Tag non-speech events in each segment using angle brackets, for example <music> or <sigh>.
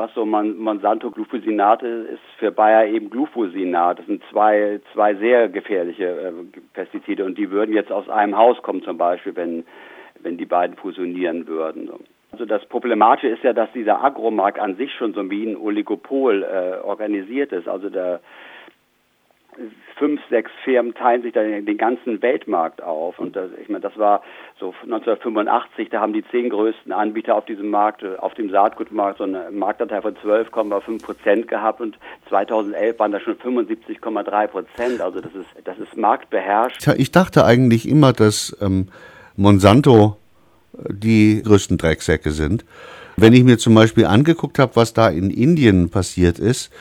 was so Monsanto Glufosinat ist, ist für Bayer eben Glufosinat. Das sind zwei, zwei sehr gefährliche äh, Pestizide und die würden jetzt aus einem Haus kommen zum Beispiel, wenn, wenn die beiden fusionieren würden. Also das Problematische ist ja, dass dieser Agromarkt an sich schon so wie ein Oligopol äh, organisiert ist. Also der fünf, sechs Firmen teilen sich dann den ganzen Weltmarkt auf. Und das, ich meine, das war so 1985, da haben die zehn größten Anbieter auf diesem Markt, auf dem Saatgutmarkt, so einen Marktanteil von 12,5 Prozent gehabt und 2011 waren das schon 75,3 Prozent. Also das ist, das ist marktbeherrscht. Ich dachte eigentlich immer, dass ähm, Monsanto äh, die größten Drecksäcke sind. Wenn ich mir zum Beispiel angeguckt habe, was da in Indien passiert ist,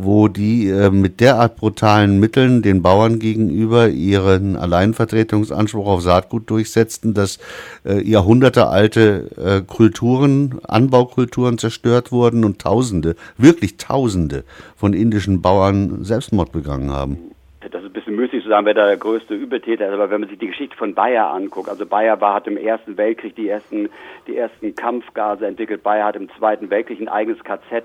wo die äh, mit derart brutalen Mitteln den Bauern gegenüber ihren Alleinvertretungsanspruch auf Saatgut durchsetzten, dass äh, jahrhundertealte äh, Kulturen, Anbaukulturen zerstört wurden und Tausende, wirklich Tausende von indischen Bauern Selbstmord begangen haben. Das ist ein bisschen müßig zu sagen, wer da der größte Übeltäter ist, aber wenn man sich die Geschichte von Bayer anguckt, also Bayer war, hat im Ersten Weltkrieg die ersten, die ersten Kampfgase entwickelt, Bayer hat im Zweiten Weltkrieg ein eigenes KZ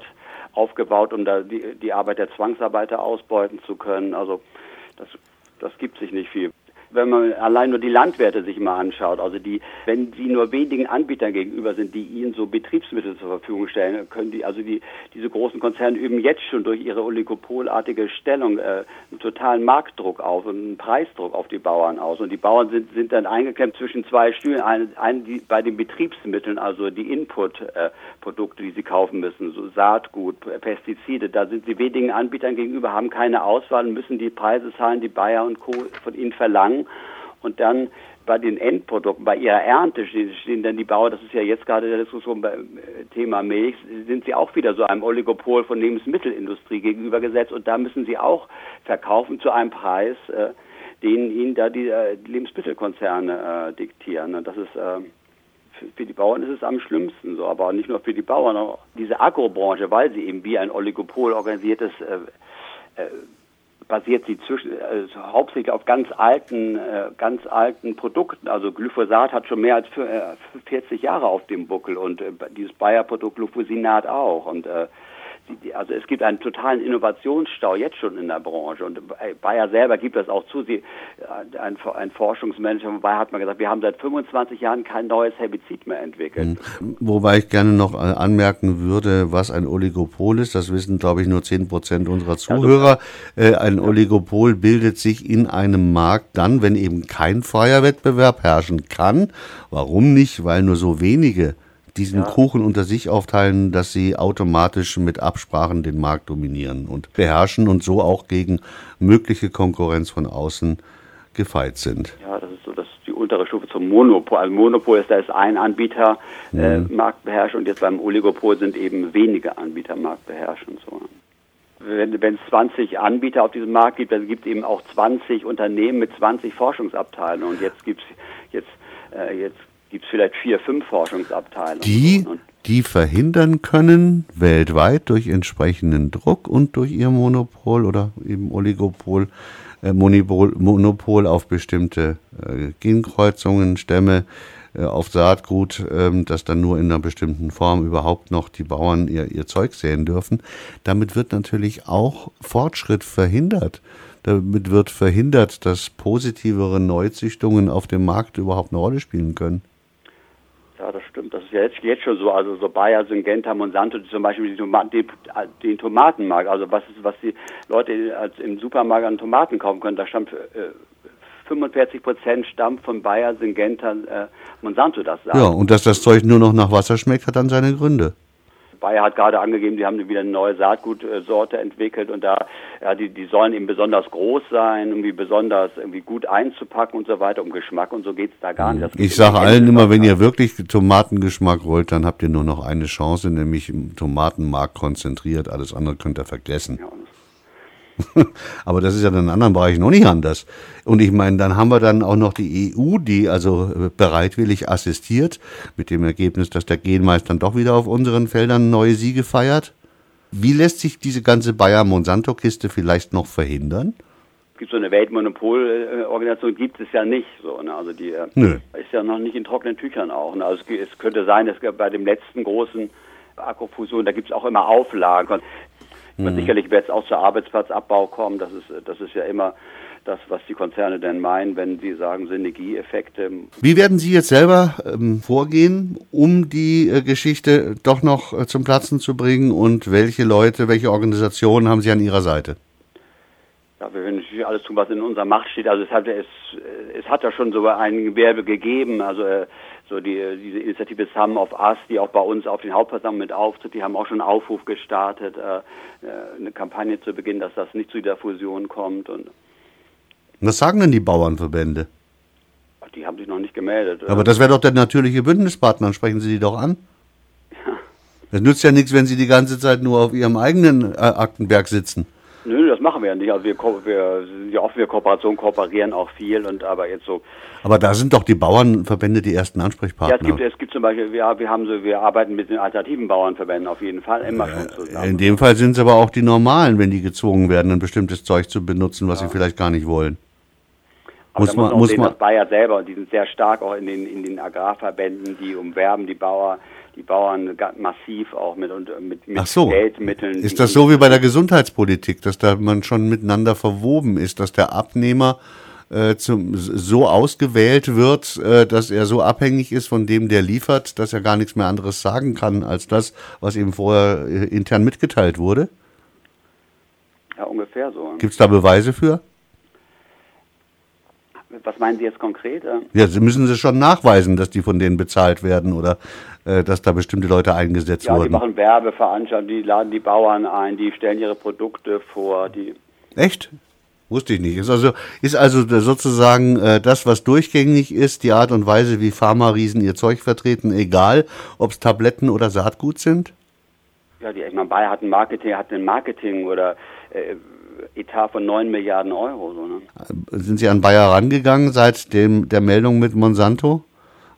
aufgebaut, um da die, die Arbeit der Zwangsarbeiter ausbeuten zu können. Also das, das gibt sich nicht viel wenn man allein nur die Landwirte sich mal anschaut, also die, wenn sie nur wenigen Anbietern gegenüber sind, die ihnen so Betriebsmittel zur Verfügung stellen, können die, also die, diese großen Konzerne üben jetzt schon durch ihre oligopolartige Stellung äh, einen totalen Marktdruck auf und einen Preisdruck auf die Bauern aus. Und die Bauern sind, sind dann eingeklemmt zwischen zwei Stühlen. Ein, ein, die, bei den Betriebsmitteln, also die Input-Produkte, äh, die sie kaufen müssen, so Saatgut, Pestizide, da sind sie wenigen Anbietern gegenüber, haben keine Auswahl, müssen die Preise zahlen, die Bayer und Co. von ihnen verlangen und dann bei den Endprodukten, bei ihrer Ernte stehen dann die Bauern, das ist ja jetzt gerade der Diskussion beim äh, Thema Milch, sind sie auch wieder so einem Oligopol von Lebensmittelindustrie gegenübergesetzt. Und da müssen sie auch verkaufen zu einem Preis, äh, den ihnen da die, äh, Lebensmittelkonzerne äh, diktieren. Und das ist äh, für die Bauern ist es am schlimmsten so, aber nicht nur für die Bauern, auch diese Agrobranche, weil sie eben wie ein Oligopol organisiertes äh, basiert sie zwischen, also hauptsächlich auf ganz alten, äh, ganz alten Produkten. Also Glyphosat hat schon mehr als für, äh, 40 Jahre auf dem Buckel und äh, dieses Bayer-Produkt Glyphosinat auch. Und äh, also es gibt einen totalen Innovationsstau jetzt schon in der Branche und Bayer selber gibt das auch zu. Sie, äh, ein, ein Forschungsmanager von Bayer hat mal gesagt, wir haben seit 25 Jahren kein neues Herbizid mehr entwickelt. Hm. Wobei ich gerne noch äh, anmerken würde, was ein Oligopol ist. Das wissen, glaube ich, nur 10 Prozent unserer Zuhörer. Äh, ein Oligopol bildet sich in einem Markt dann, wenn eben kein freier Wettbewerb herrschen kann. Warum nicht? Weil nur so wenige diesen ja. Kuchen unter sich aufteilen, dass sie automatisch mit Absprachen den Markt dominieren und beherrschen und so auch gegen mögliche Konkurrenz von außen gefeit sind. Ja, das ist so das die untere Stufe zum Monopol. Also Monopol ist, da ist ein Anbieter äh, mhm. marktbeherrscht und jetzt beim Oligopol sind eben wenige Anbieter marktbeherrscht und so. Wenn, wenn es 20 Anbieter auf diesem Markt gibt, dann gibt es eben auch 20 Unternehmen mit 20 Forschungsabteilungen und jetzt gibt es jetzt, äh, jetzt gibt es vielleicht vier, fünf Forschungsabteilungen. Die, die verhindern können, weltweit durch entsprechenden Druck und durch ihr Monopol oder eben Oligopol, äh, Monopol, Monopol auf bestimmte äh, Genkreuzungen, Stämme, äh, auf Saatgut, ähm, dass dann nur in einer bestimmten Form überhaupt noch die Bauern ihr, ihr Zeug säen dürfen. Damit wird natürlich auch Fortschritt verhindert. Damit wird verhindert, dass positivere Neuzüchtungen auf dem Markt überhaupt eine Rolle spielen können. Ja, das stimmt. Das ist ja jetzt, jetzt schon so. Also so Bayer, Syngenta, Monsanto, die zum Beispiel die Tomaten, den, den Tomatenmarkt, also was ist, was die Leute als im Supermarkt an Tomaten kaufen können, da stammt äh, 45 Prozent stammt von Bayer, Syngenta, äh, Monsanto das sagt. Ja, und dass das Zeug nur noch nach Wasser schmeckt, hat dann seine Gründe. Bayer hat gerade angegeben, die haben wieder eine neue Saatgutsorte entwickelt und da, ja, die, die sollen eben besonders groß sein, irgendwie besonders irgendwie gut einzupacken und so weiter. Um Geschmack und so geht es da gar nicht. Das ich sage allen immer, wenn ihr wirklich Tomatengeschmack wollt, dann habt ihr nur noch eine Chance, nämlich im Tomatenmarkt konzentriert. Alles andere könnt ihr vergessen. Ja, <laughs> Aber das ist ja in den anderen Bereichen noch nicht anders. Und ich meine, dann haben wir dann auch noch die EU, die also äh, bereitwillig assistiert, mit dem Ergebnis, dass der Genmeister dann doch wieder auf unseren Feldern neue Siege feiert. Wie lässt sich diese ganze Bayer-Monsanto-Kiste vielleicht noch verhindern? Es gibt so eine Weltmonopolorganisation, gibt es ja nicht. So, ne? Also die äh, Nö. ist ja noch nicht in trockenen Tüchern auch. Ne? Also es, es könnte sein, dass bei dem letzten großen Akkufusion, da gibt es auch immer Auflagen. Mhm. Sicherlich wird es auch zu Arbeitsplatzabbau kommen. Das ist, das ist ja immer das, was die Konzerne denn meinen, wenn sie sagen Synergieeffekte. Wie werden Sie jetzt selber ähm, vorgehen, um die äh, Geschichte doch noch äh, zum Platzen zu bringen und welche Leute, welche Organisationen haben Sie an Ihrer Seite? Ja, wir werden natürlich alles tun, was in unserer Macht steht. Also es hat es, es hat ja schon so ein Gewerbe gegeben, also äh, so die diese Initiative Sum of Us, die auch bei uns auf den Hauptversammlungen mit auftritt, die haben auch schon einen Aufruf gestartet, äh, äh, eine Kampagne zu beginnen, dass das nicht zu der Fusion kommt und was sagen denn die Bauernverbände? Die haben sich noch nicht gemeldet. Aber das wäre doch der natürliche Bündnispartner, sprechen Sie die doch an. Ja. Es nützt ja nichts, wenn Sie die ganze Zeit nur auf Ihrem eigenen äh, Aktenberg sitzen. Nö, das machen wir ja nicht. Also wir, wir sind ja offen für Kooperation, kooperieren auch viel und aber jetzt so. Aber da sind doch die Bauernverbände die ersten Ansprechpartner. Ja, es gibt, es gibt zum Beispiel, wir, wir haben so, wir arbeiten mit den alternativen Bauernverbänden auf jeden Fall immer schon zusammen. In dem Fall sind es aber auch die normalen, wenn die gezwungen werden, ein bestimmtes Zeug zu benutzen, was ja. sie vielleicht gar nicht wollen. Aber muss man, muss, muss sehen, man, dass Bayer selber, die sind sehr stark auch in den, in den Agrarverbänden, die umwerben die Bauern, die Bauern massiv auch mit, mit, mit so. Geldmitteln. Ist das so wie bei der Gesundheitspolitik, dass da man schon miteinander verwoben ist, dass der Abnehmer äh, zum, so ausgewählt wird, äh, dass er so abhängig ist von dem, der liefert, dass er gar nichts mehr anderes sagen kann als das, was ihm vorher äh, intern mitgeteilt wurde? Ja, ungefähr so. Gibt es da Beweise für? Was meinen Sie jetzt konkret? Ja, Sie müssen Sie schon nachweisen, dass die von denen bezahlt werden oder äh, dass da bestimmte Leute eingesetzt ja, wurden. Ja, die machen Werbeveranstaltungen, die laden die Bauern ein, die stellen ihre Produkte vor. Die Echt? Wusste ich nicht. Ist also, ist also sozusagen äh, das, was durchgängig ist, die Art und Weise, wie Pharma-Riesen ihr Zeug vertreten, egal, ob es Tabletten oder Saatgut sind? Ja, die, ich meine, Bayer hat ein Marketing, hat ein Marketing oder äh, Etat von 9 Milliarden Euro. So, ne? Sind Sie an Bayer rangegangen seit dem, der Meldung mit Monsanto?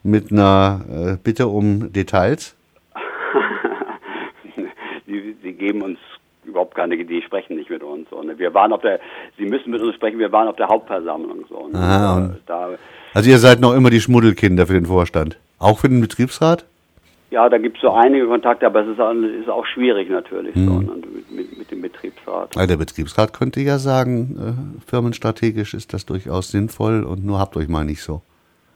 Mit einer äh, Bitte um Details? <laughs> sie, sie, geben uns überhaupt keine, die sprechen nicht mit uns. So, ne? Wir waren auf der, sie müssen mit uns sprechen, wir waren auf der Hauptversammlung. So, ne? Aha, da, also ihr seid noch immer die Schmuddelkinder für den Vorstand. Auch für den Betriebsrat? Ja, da gibt es so einige Kontakte, aber es ist auch, ist auch schwierig natürlich hm. so, ne, mit, mit, mit, dem Betriebsrat. Also der Betriebsrat könnte ja sagen, äh, firmenstrategisch ist das durchaus sinnvoll und nur habt euch mal nicht so.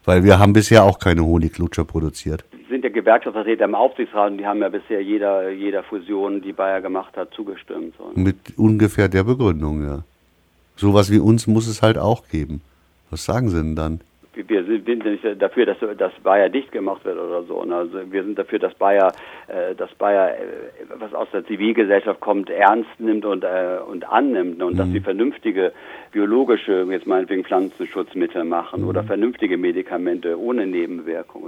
Weil wir haben bisher auch keine Honiglutscher produziert. Sind ja Gewerkschaftsvertreter im Aufsichtsrat und die haben ja bisher jeder, jeder Fusion, die Bayer gemacht hat, zugestimmt. So. Mit ungefähr der Begründung, ja. Sowas wie uns muss es halt auch geben. Was sagen Sie denn dann? Wir sind nicht dafür, dass, dass Bayer dicht gemacht wird oder so. Ne? Also wir sind dafür, dass Bayer, äh, dass Bayer, äh, was aus der Zivilgesellschaft kommt, ernst nimmt und, äh, und annimmt und mhm. dass sie vernünftige biologische, jetzt meinetwegen Pflanzenschutzmittel machen mhm. oder vernünftige Medikamente ohne Nebenwirkungen.